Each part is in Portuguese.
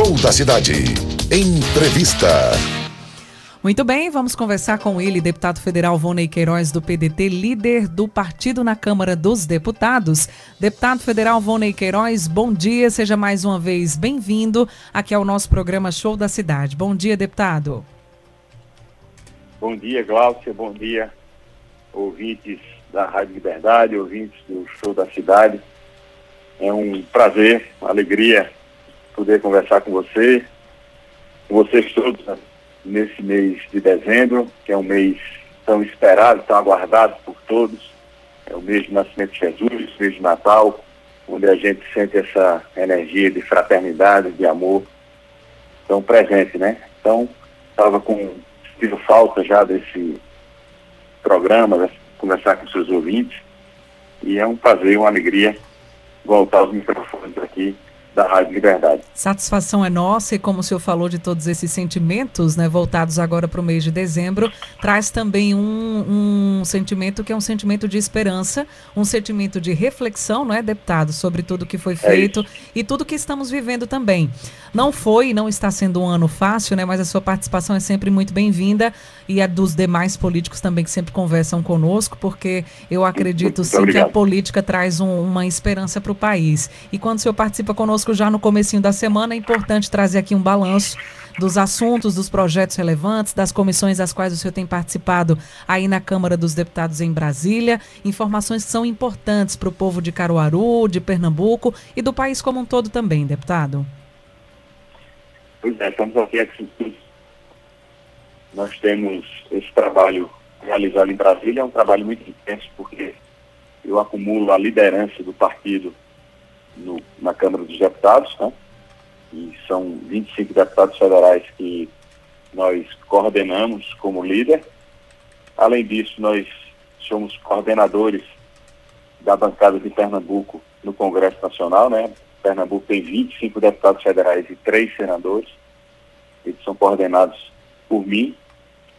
Show da Cidade. Entrevista. Muito bem, vamos conversar com ele, deputado federal Vonei Queiroz, do PDT, líder do partido na Câmara dos Deputados. Deputado federal Vonei Queiroz, bom dia, seja mais uma vez bem-vindo aqui ao nosso programa Show da Cidade. Bom dia, deputado. Bom dia, Glaucia, bom dia, ouvintes da Rádio Liberdade, ouvintes do Show da Cidade. É um prazer, uma alegria poder conversar com você, com vocês todos nesse mês de dezembro, que é um mês tão esperado, tão aguardado por todos. É o mês do nascimento de Jesus, o mês de Natal, onde a gente sente essa energia de fraternidade, de amor tão presente, né? Então, estava com tive falta já desse programa, né? conversar com seus ouvintes, e é um prazer, uma alegria voltar aos microfones aqui da Rádio Liberdade. Satisfação é nossa e como o senhor falou de todos esses sentimentos, né, voltados agora para o mês de dezembro, traz também um, um, sentimento que é um sentimento de esperança, um sentimento de reflexão, não é, deputado, sobre tudo que foi é feito é e tudo que estamos vivendo também. Não foi e não está sendo um ano fácil, né, mas a sua participação é sempre muito bem-vinda e a dos demais políticos também que sempre conversam conosco, porque eu acredito sim que a política traz um, uma esperança para o país. E quando o senhor participa conosco já no comecinho da semana, é importante trazer aqui um balanço dos assuntos, dos projetos relevantes, das comissões das quais o senhor tem participado aí na Câmara dos Deputados em Brasília. Informações que são importantes para o povo de Caruaru, de Pernambuco e do país como um todo também, deputado. Pois é, estamos aqui nós temos esse trabalho realizado em Brasília, é um trabalho muito intenso, porque eu acumulo a liderança do partido no, na Câmara dos Deputados, né? e são 25 deputados federais que nós coordenamos como líder. Além disso, nós somos coordenadores da bancada de Pernambuco no Congresso Nacional, né? Pernambuco tem 25 deputados federais e três senadores. Eles são coordenados por mim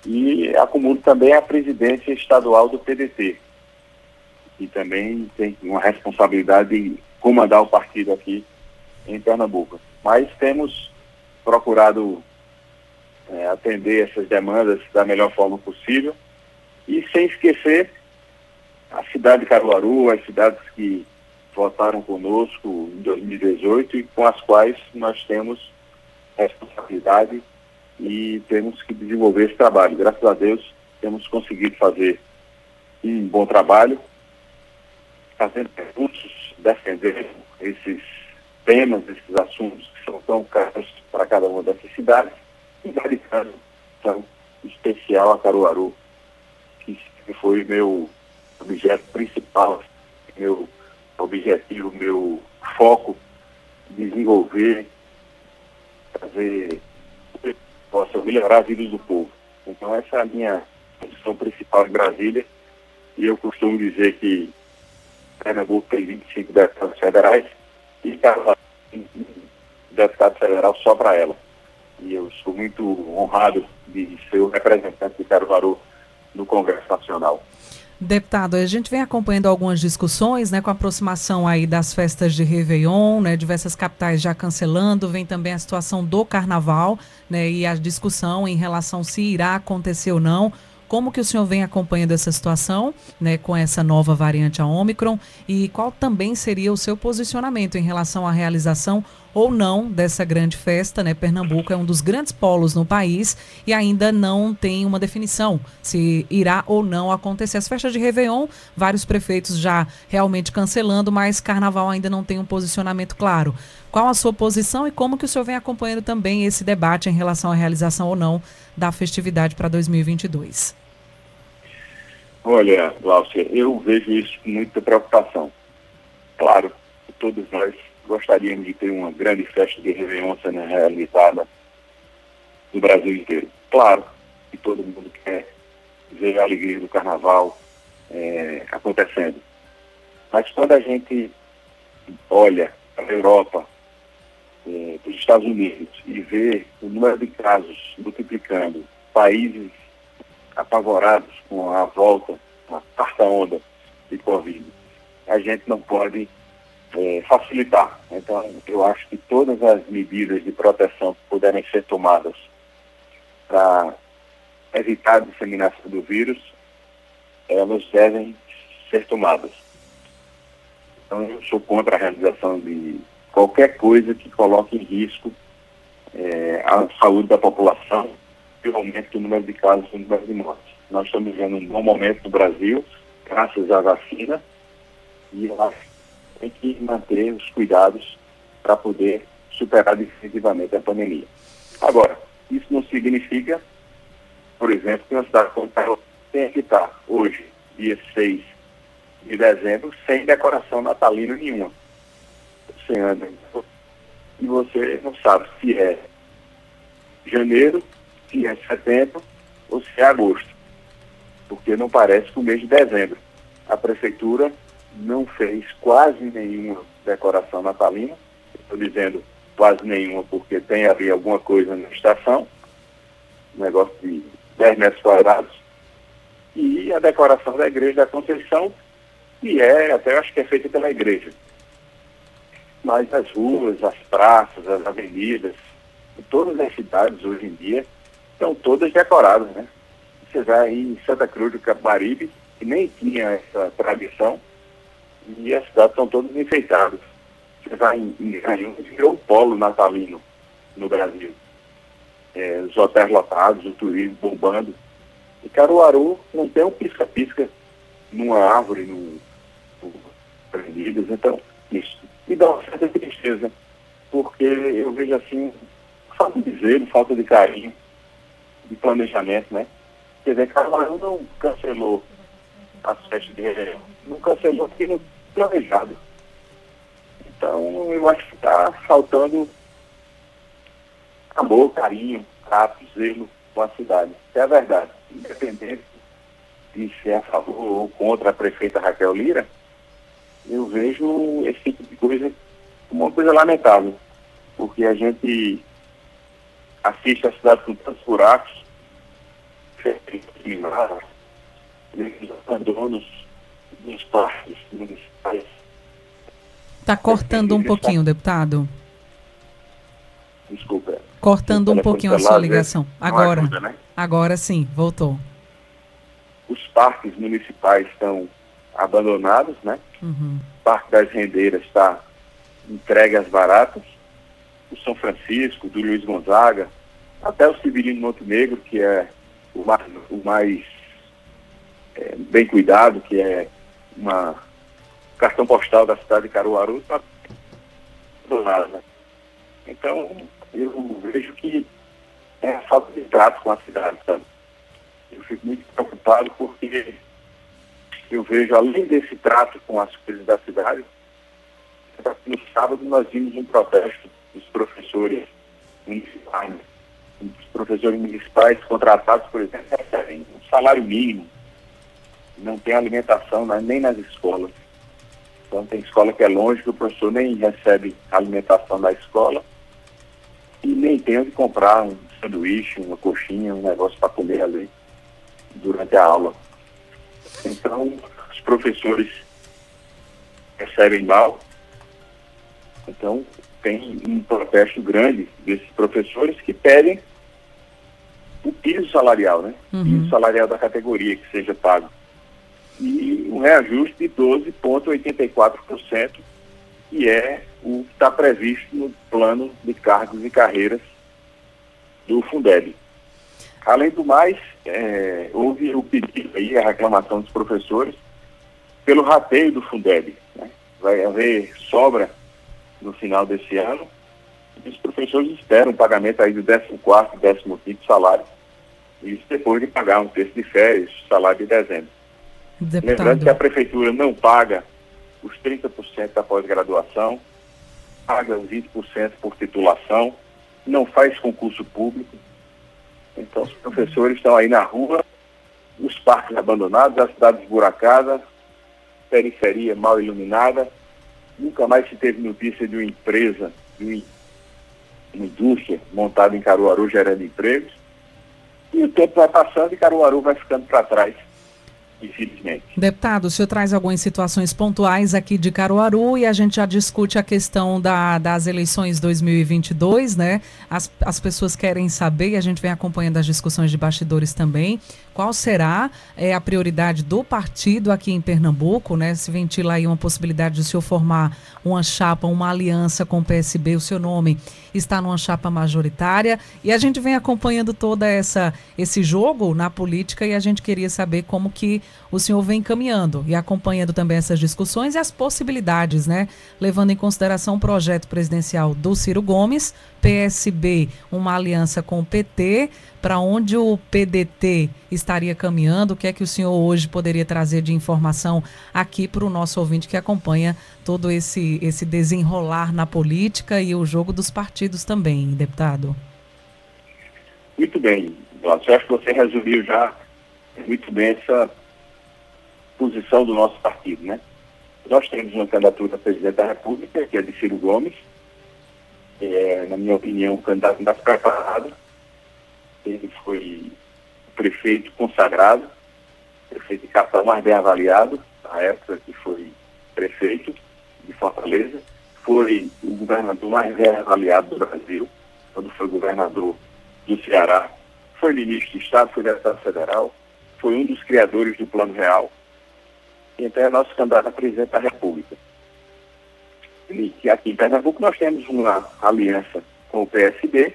e acumulo também a presidência estadual do PDT, e também tem uma responsabilidade de comandar o partido aqui em Pernambuco. Mas temos procurado é, atender essas demandas da melhor forma possível e sem esquecer a cidade de Caruaru, as cidades que votaram conosco em 2018 e com as quais nós temos responsabilidade e temos que desenvolver esse trabalho. Graças a Deus temos conseguido fazer um bom trabalho, fazendo perguntas, defendendo esses temas, esses assuntos que são tão caros para cada uma dessas cidades e dedicando então, especial a Caruaru, que foi meu objeto principal, meu objetivo, meu foco, desenvolver, fazer possa melhorar a vida do povo. Então essa é a minha função principal em Brasília e eu costumo dizer que Pernambuco tem 25 deputados federais e cada deputado federal só para ela. E eu sou muito honrado de ser o representante de Caruaru no Congresso Nacional. Deputado, a gente vem acompanhando algumas discussões, né, com a aproximação aí das festas de Réveillon, né, diversas capitais já cancelando, vem também a situação do Carnaval, né, e a discussão em relação se irá acontecer ou não. Como que o senhor vem acompanhando essa situação, né, com essa nova variante a Omicron e qual também seria o seu posicionamento em relação à realização ou não dessa grande festa, né? Pernambuco é um dos grandes polos no país e ainda não tem uma definição se irá ou não acontecer. As festas de Réveillon, vários prefeitos já realmente cancelando, mas Carnaval ainda não tem um posicionamento claro. Qual a sua posição e como que o senhor vem acompanhando também esse debate em relação à realização ou não da festividade para 2022? Olha, Glaucia, eu vejo isso com muita preocupação. Claro, todos nós gostaríamos de ter uma grande festa de Réveillon sendo realizada no Brasil inteiro. Claro que todo mundo quer ver a alegria do carnaval é, acontecendo. Mas quando a gente olha para a Europa, é, para os Estados Unidos e vê o número de casos multiplicando, países apavorados com a volta, a quarta onda de Covid, a gente não pode é, facilitar. Então, eu acho que todas as medidas de proteção que puderem ser tomadas para evitar a disseminação do vírus, elas devem ser tomadas. Então, eu sou contra a realização de qualquer coisa que coloque em risco é, a saúde da população e o aumento do número de casos e do número de mortes. Nós estamos vivendo um bom momento no Brasil, graças à vacina, e acho que tem que manter os cuidados para poder superar definitivamente a pandemia. Agora, isso não significa, por exemplo, que uma cidade como Carlos tenha que estar hoje, dia 6 de dezembro, sem decoração natalina nenhuma. Você anda e você não sabe se é janeiro, se é setembro ou se é agosto. Porque não parece que o mês de dezembro. A prefeitura não fez quase nenhuma decoração natalina. Estou dizendo quase nenhuma porque tem ali alguma coisa na estação, um negócio de 10 metros quadrados. E a decoração da igreja da Conceição, que é, até acho que é feita pela igreja. Mas as ruas, as praças, as avenidas, todas as cidades hoje em dia estão todas decoradas, né? Você vai em Santa Cruz do Capibaribe, que nem tinha essa tradição, e as cidades estão todas enfeitadas. Você vai em, em virou um polo natalino no Brasil. É, os hotéis lotados, o turismo bombando. E Caruaru não tem um pisca-pisca numa árvore, no, no prendidas. Então, isso me dá uma certa tristeza, porque eu vejo assim, falta de zelo, falta de carinho, de planejamento, né? Quer dizer, Caruaru não cancelou as festas de Réveillon, não cancelou porque não planejado. Então, eu acho que está faltando amor, carinho, trato, zelo com a cidade. É a verdade. Independente de ser a favor ou contra a prefeita Raquel Lira, eu vejo esse tipo de coisa como uma coisa lamentável. Porque a gente assiste a cidade com tantos buracos, abandonos dos parques municipais. Está cortando um pouquinho, deputado. Desculpa. Cortando um pouquinho a sua ligação. Agora. Ajuda, né? Agora sim, voltou. Os parques municipais estão abandonados, né? Uhum. O Parque das Rendeiras está entregue às baratas. O São Francisco, do Luiz Gonzaga, até o Severino Montenegro, que é o mais, o mais é, bem cuidado, que é uma cartão postal da cidade de Caruaru, está do lado, né? Então, eu vejo que é a falta de trato com a cidade, sabe? Eu fico muito preocupado porque eu vejo, além desse trato com as coisas da cidade, no sábado nós vimos um protesto dos professores municipais. Os professores municipais contratados, por exemplo, recebem um salário mínimo, não tem alimentação nem nas escolas. Então tem escola que é longe, que o professor nem recebe alimentação da escola e nem tem onde comprar um sanduíche, uma coxinha, um negócio para comer ali durante a aula. Então, os professores recebem mal. Então, tem um protesto grande desses professores que pedem o piso salarial, né? Uhum. Piso salarial da categoria que seja pago e um reajuste de 12,84%, que é o que está previsto no plano de cargos e carreiras do Fundeb. Além do mais, é, houve o pedido aí, a reclamação dos professores, pelo rateio do Fundeb. Né? Vai haver sobra no final desse ano, e os professores esperam o pagamento aí do 14º, 15º salário, isso depois de pagar um terço de férias, salário de dezembro. Deputado. Lembrando que a prefeitura não paga os 30% da pós-graduação, paga 20% por titulação, não faz concurso público. Então, os professores estão aí na rua, os parques abandonados, a cidade esburacada, periferia mal iluminada. Nunca mais se teve notícia de uma empresa, de uma indústria montada em Caruaru gerando empregos. E o tempo vai passando e Caruaru vai ficando para trás infelizmente. Deputado, o senhor traz algumas situações pontuais aqui de Caruaru e a gente já discute a questão da, das eleições 2022, né? As, as pessoas querem saber, e a gente vem acompanhando as discussões de bastidores também, qual será é, a prioridade do partido aqui em Pernambuco, né? Se ventila aí uma possibilidade de o senhor formar uma chapa, uma aliança com o PSB, o seu nome está numa chapa majoritária e a gente vem acompanhando toda essa esse jogo na política e a gente queria saber como que o senhor vem caminhando e acompanhando também essas discussões e as possibilidades, né? Levando em consideração o projeto presidencial do Ciro Gomes, PSB, uma aliança com o PT, para onde o PDT estaria caminhando, o que é que o senhor hoje poderia trazer de informação aqui para o nosso ouvinte que acompanha todo esse, esse desenrolar na política e o jogo dos partidos também, deputado? Muito bem, eu acho que você resumiu já muito bem essa posição do nosso partido, né? Nós temos uma candidatura a presidente da República, que é de Ciro Gomes, é, na minha opinião, um candidato mais preparado. Ele foi prefeito consagrado, prefeito de capital mais bem avaliado, na época que foi prefeito de Fortaleza. Foi o governador mais bem avaliado do Brasil, quando foi governador do Ceará. Foi ministro de Estado, foi deputado federal, foi um dos criadores do Plano Real. Então é nosso candidato a presidente da República. E que aqui em Pernambuco nós temos uma aliança com o PSB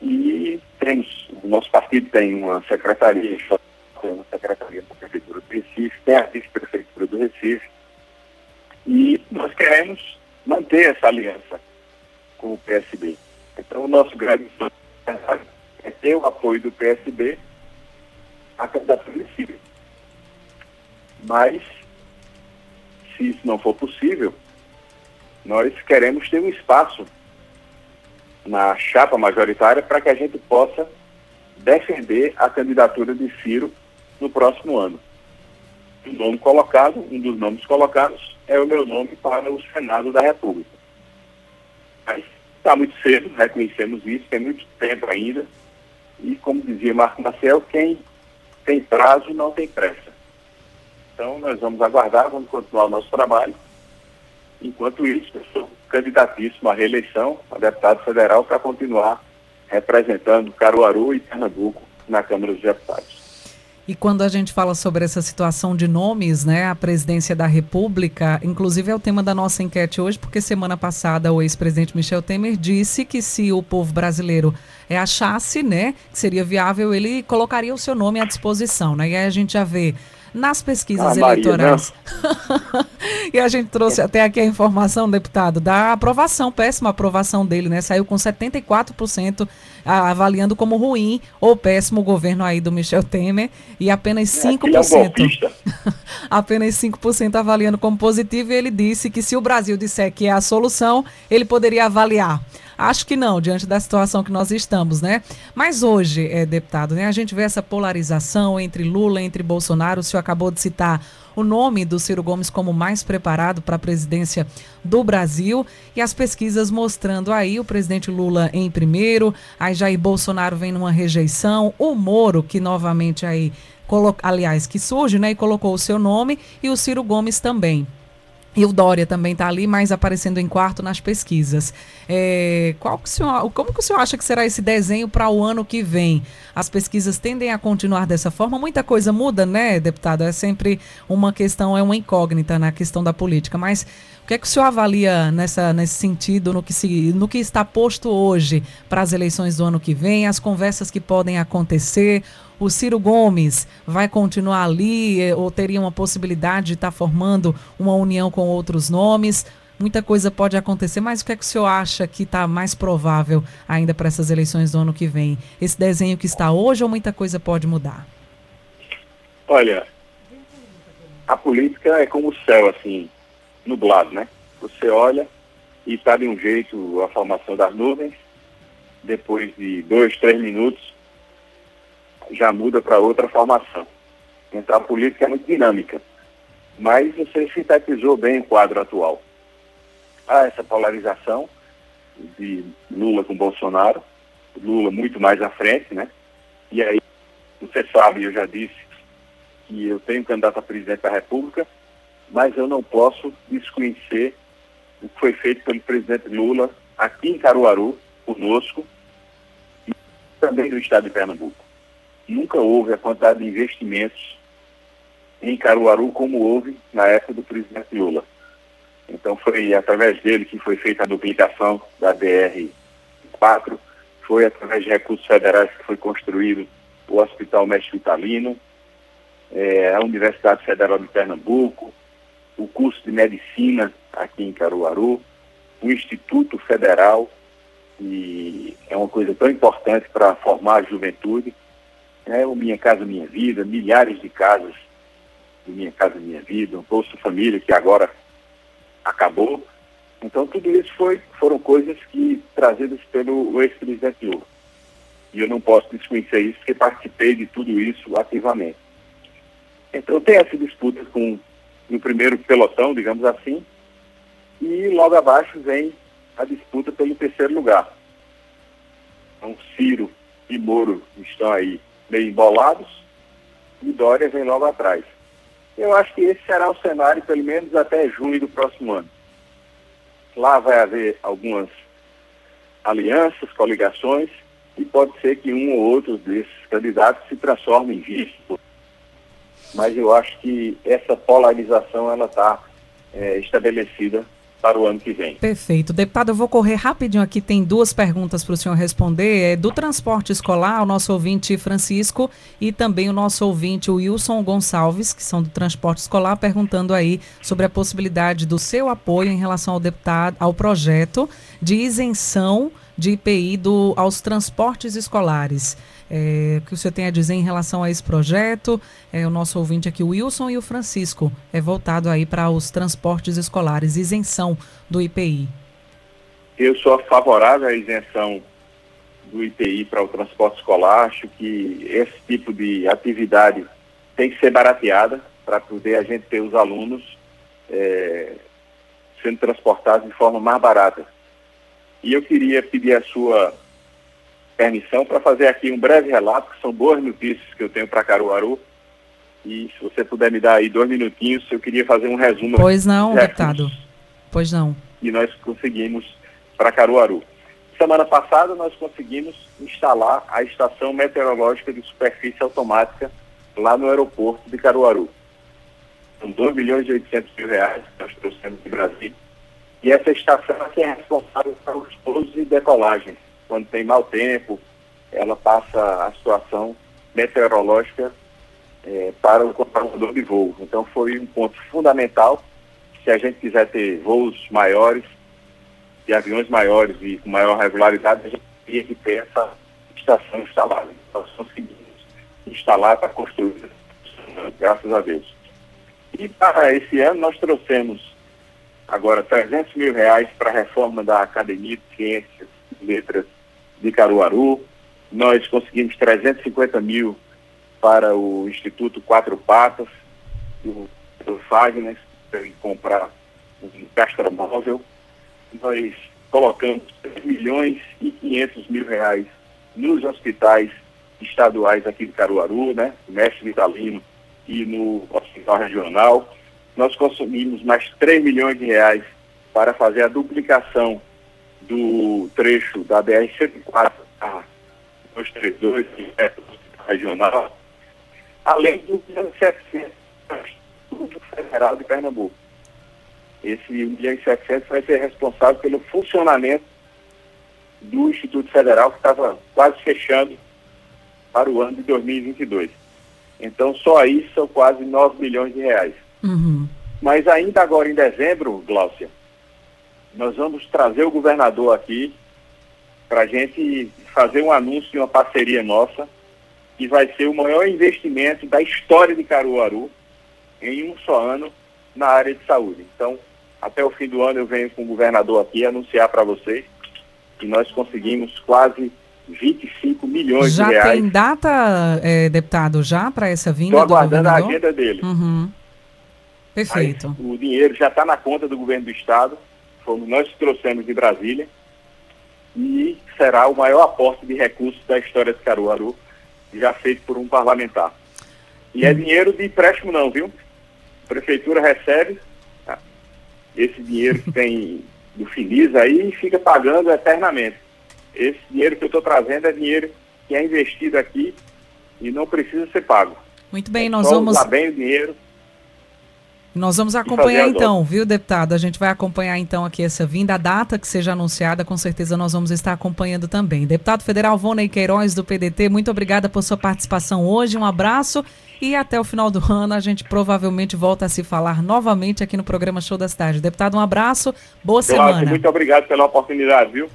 e temos, o nosso partido tem uma secretaria, tem uma secretaria da Prefeitura do Recife, tem a vice-prefeitura do Recife, e nós queremos manter essa aliança com o PSB. Então o nosso grande é ter o apoio do PSB à candidatura de Ciro. Mas, se isso não for possível, nós queremos ter um espaço na chapa majoritária para que a gente possa defender a candidatura de Ciro no próximo ano. O nome colocado, um dos nomes colocados, é o meu nome para o Senado da República. Mas está muito cedo, reconhecemos isso, tem muito tempo ainda. E como dizia Marco Maciel, quem tem prazo não tem pressa. Então nós vamos aguardar, vamos continuar o nosso trabalho. Enquanto isso, eu sou candidatíssimo à reeleição a deputado federal para continuar representando Caruaru e Pernambuco na Câmara dos Deputados. E quando a gente fala sobre essa situação de nomes, né, a presidência da República, inclusive é o tema da nossa enquete hoje, porque semana passada o ex-presidente Michel Temer disse que se o povo brasileiro achasse, né, que seria viável, ele colocaria o seu nome à disposição, né? E aí a gente já vê nas pesquisas ah, eleitorais. e a gente trouxe até aqui a informação, deputado, da aprovação, péssima aprovação dele, né? Saiu com 74% avaliando como ruim ou péssimo o governo aí do Michel Temer e apenas 5%. É, é apenas 5% avaliando como positivo e ele disse que se o Brasil disser que é a solução, ele poderia avaliar. Acho que não, diante da situação que nós estamos, né? Mas hoje, é, deputado, né, a gente vê essa polarização entre Lula, entre Bolsonaro. O senhor acabou de citar o nome do Ciro Gomes como mais preparado para a presidência do Brasil e as pesquisas mostrando aí o presidente Lula em primeiro, aí Jair Bolsonaro vem numa rejeição, o Moro que novamente aí, aliás, que surge, né, e colocou o seu nome e o Ciro Gomes também. E o Dória também está ali, mas aparecendo em quarto nas pesquisas. É, qual que o senhor, como que o senhor acha que será esse desenho para o ano que vem? As pesquisas tendem a continuar dessa forma? Muita coisa muda, né, deputado? É sempre uma questão, é uma incógnita na questão da política. Mas o que é que o senhor avalia nessa, nesse sentido, no que, se, no que está posto hoje para as eleições do ano que vem, as conversas que podem acontecer? O Ciro Gomes vai continuar ali eh, ou teria uma possibilidade de estar tá formando uma união com outros nomes? Muita coisa pode acontecer, mas o que é que o senhor acha que está mais provável ainda para essas eleições do ano que vem? Esse desenho que está hoje ou muita coisa pode mudar? Olha, a política é como o céu, assim, nublado, né? Você olha, e está de um jeito a formação das nuvens. Depois de dois, três minutos, já muda para outra formação. Então a política é muito dinâmica. Mas você sintetizou bem o quadro atual. Há essa polarização de Lula com Bolsonaro, Lula muito mais à frente, né? E aí, você sabe, eu já disse que eu tenho candidato a presidente da República, mas eu não posso desconhecer o que foi feito pelo presidente Lula aqui em Caruaru, conosco, e também no estado de Pernambuco. Nunca houve a quantidade de investimentos em Caruaru como houve na época do presidente Lula. Então foi através dele que foi feita a duplicação da BR-4, foi através de recursos federais que foi construído o Hospital Mestre Vitalino, é, a Universidade Federal de Pernambuco, o curso de medicina aqui em Caruaru, o Instituto Federal, e é uma coisa tão importante para formar a juventude. É o Minha Casa Minha Vida, milhares de casas do Minha Casa Minha Vida, o Bolsa Família, que agora acabou. Então, tudo isso foi, foram coisas que trazidas pelo ex-presidente Lula. E eu não posso desconhecer isso, porque participei de tudo isso ativamente. Então, tem essa disputa com no primeiro pelotão, digamos assim, e logo abaixo vem a disputa pelo terceiro lugar. Então, Ciro e Moro estão aí meio embolados e Dória vem logo atrás. Eu acho que esse será o cenário, pelo menos até junho do próximo ano. Lá vai haver algumas alianças, coligações, e pode ser que um ou outro desses candidatos se transforme em vice mas eu acho que essa polarização ela está é, estabelecida para o ano que vem. Perfeito. Deputado, eu vou correr rapidinho aqui, tem duas perguntas para o senhor responder. É do transporte escolar, o nosso ouvinte Francisco e também o nosso ouvinte Wilson Gonçalves, que são do transporte escolar, perguntando aí sobre a possibilidade do seu apoio em relação ao deputado, ao projeto de isenção de IPI do, aos transportes escolares. É, o que o senhor tem a dizer em relação a esse projeto? É, o nosso ouvinte aqui, o Wilson e o Francisco, é voltado aí para os transportes escolares, isenção do IPI. Eu sou favorável à isenção do IPI para o transporte escolar. Acho que esse tipo de atividade tem que ser barateada para poder a gente ter os alunos é, sendo transportados de forma mais barata. E eu queria pedir a sua permissão para fazer aqui um breve relato, que são boas notícias que eu tenho para Caruaru. E se você puder me dar aí dois minutinhos, eu queria fazer um resumo. Pois não, deputado. Pois não. E nós conseguimos para Caruaru. Semana passada nós conseguimos instalar a estação meteorológica de superfície automática lá no aeroporto de Caruaru. São 2 milhões e 800 mil reais que nós trouxemos de Brasília. E essa estação é responsável pelos pousos e decolagens quando tem mau tempo, ela passa a situação meteorológica é, para o controlador de voo. Então foi um ponto fundamental. Se a gente quiser ter voos maiores, de aviões maiores e com maior regularidade, a gente teria que ter essa estação instalada. Nós conseguimos instalar para construir, graças a Deus. E para esse ano nós trouxemos agora 300 mil reais para a reforma da Academia de Ciências e Letras de Caruaru. Nós conseguimos 350 mil para o Instituto Quatro Patas, do, do Fagner, para comprar um castromóvel. Nós colocamos 3 milhões e 500 mil reais nos hospitais estaduais aqui de Caruaru, né? Mestre Vitalino e no Hospital Regional. Nós consumimos mais 3 milhões de reais para fazer a duplicação do trecho da BR-104 a 232, que é regional, além do 700 Instituto Federal de Pernambuco. Esse 1 milhão e 700 vai ser responsável pelo funcionamento do Instituto Federal, que estava quase fechando para o ano de 2022. Então, só aí são quase 9 milhões de reais. Uhum. Mas ainda agora em dezembro, Gláucia, nós vamos trazer o governador aqui para a gente fazer um anúncio de uma parceria nossa, que vai ser o maior investimento da história de Caruaru em um só ano na área de saúde. Então, até o fim do ano eu venho com o governador aqui anunciar para vocês que nós conseguimos quase 25 milhões Já de reais. tem data, é, deputado, já para essa vinda Estou do aguardando a agenda dele. Uhum. Perfeito. Aí, o dinheiro já está na conta do governo do estado, fomos nós trouxemos de Brasília, e será o maior aporte de recursos da história de Caruaru, já feito por um parlamentar. E é dinheiro de empréstimo não, viu? A prefeitura recebe tá? esse dinheiro que tem do Finis aí e fica pagando eternamente. Esse dinheiro que eu estou trazendo é dinheiro que é investido aqui e não precisa ser pago. Muito bem, É nós vamos usar bem o dinheiro Nós vamos acompanhar a então, viu, deputado? A gente vai acompanhar então aqui essa vinda, a data que seja anunciada, com certeza nós vamos estar acompanhando também. Deputado Federal Vonei Queiroz, do PDT, muito obrigada por sua participação hoje, um abraço e até o final do ano a gente provavelmente volta a se falar novamente aqui no programa Show da Cidade. Deputado, um abraço, boa Cláudio, semana. muito obrigado pela oportunidade, viu?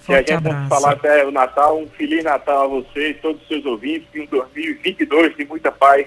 Se a Forte gente abraço. falar até o Natal, um Feliz Natal a você e todos os seus ouvintes, e um 2022 de muita paz,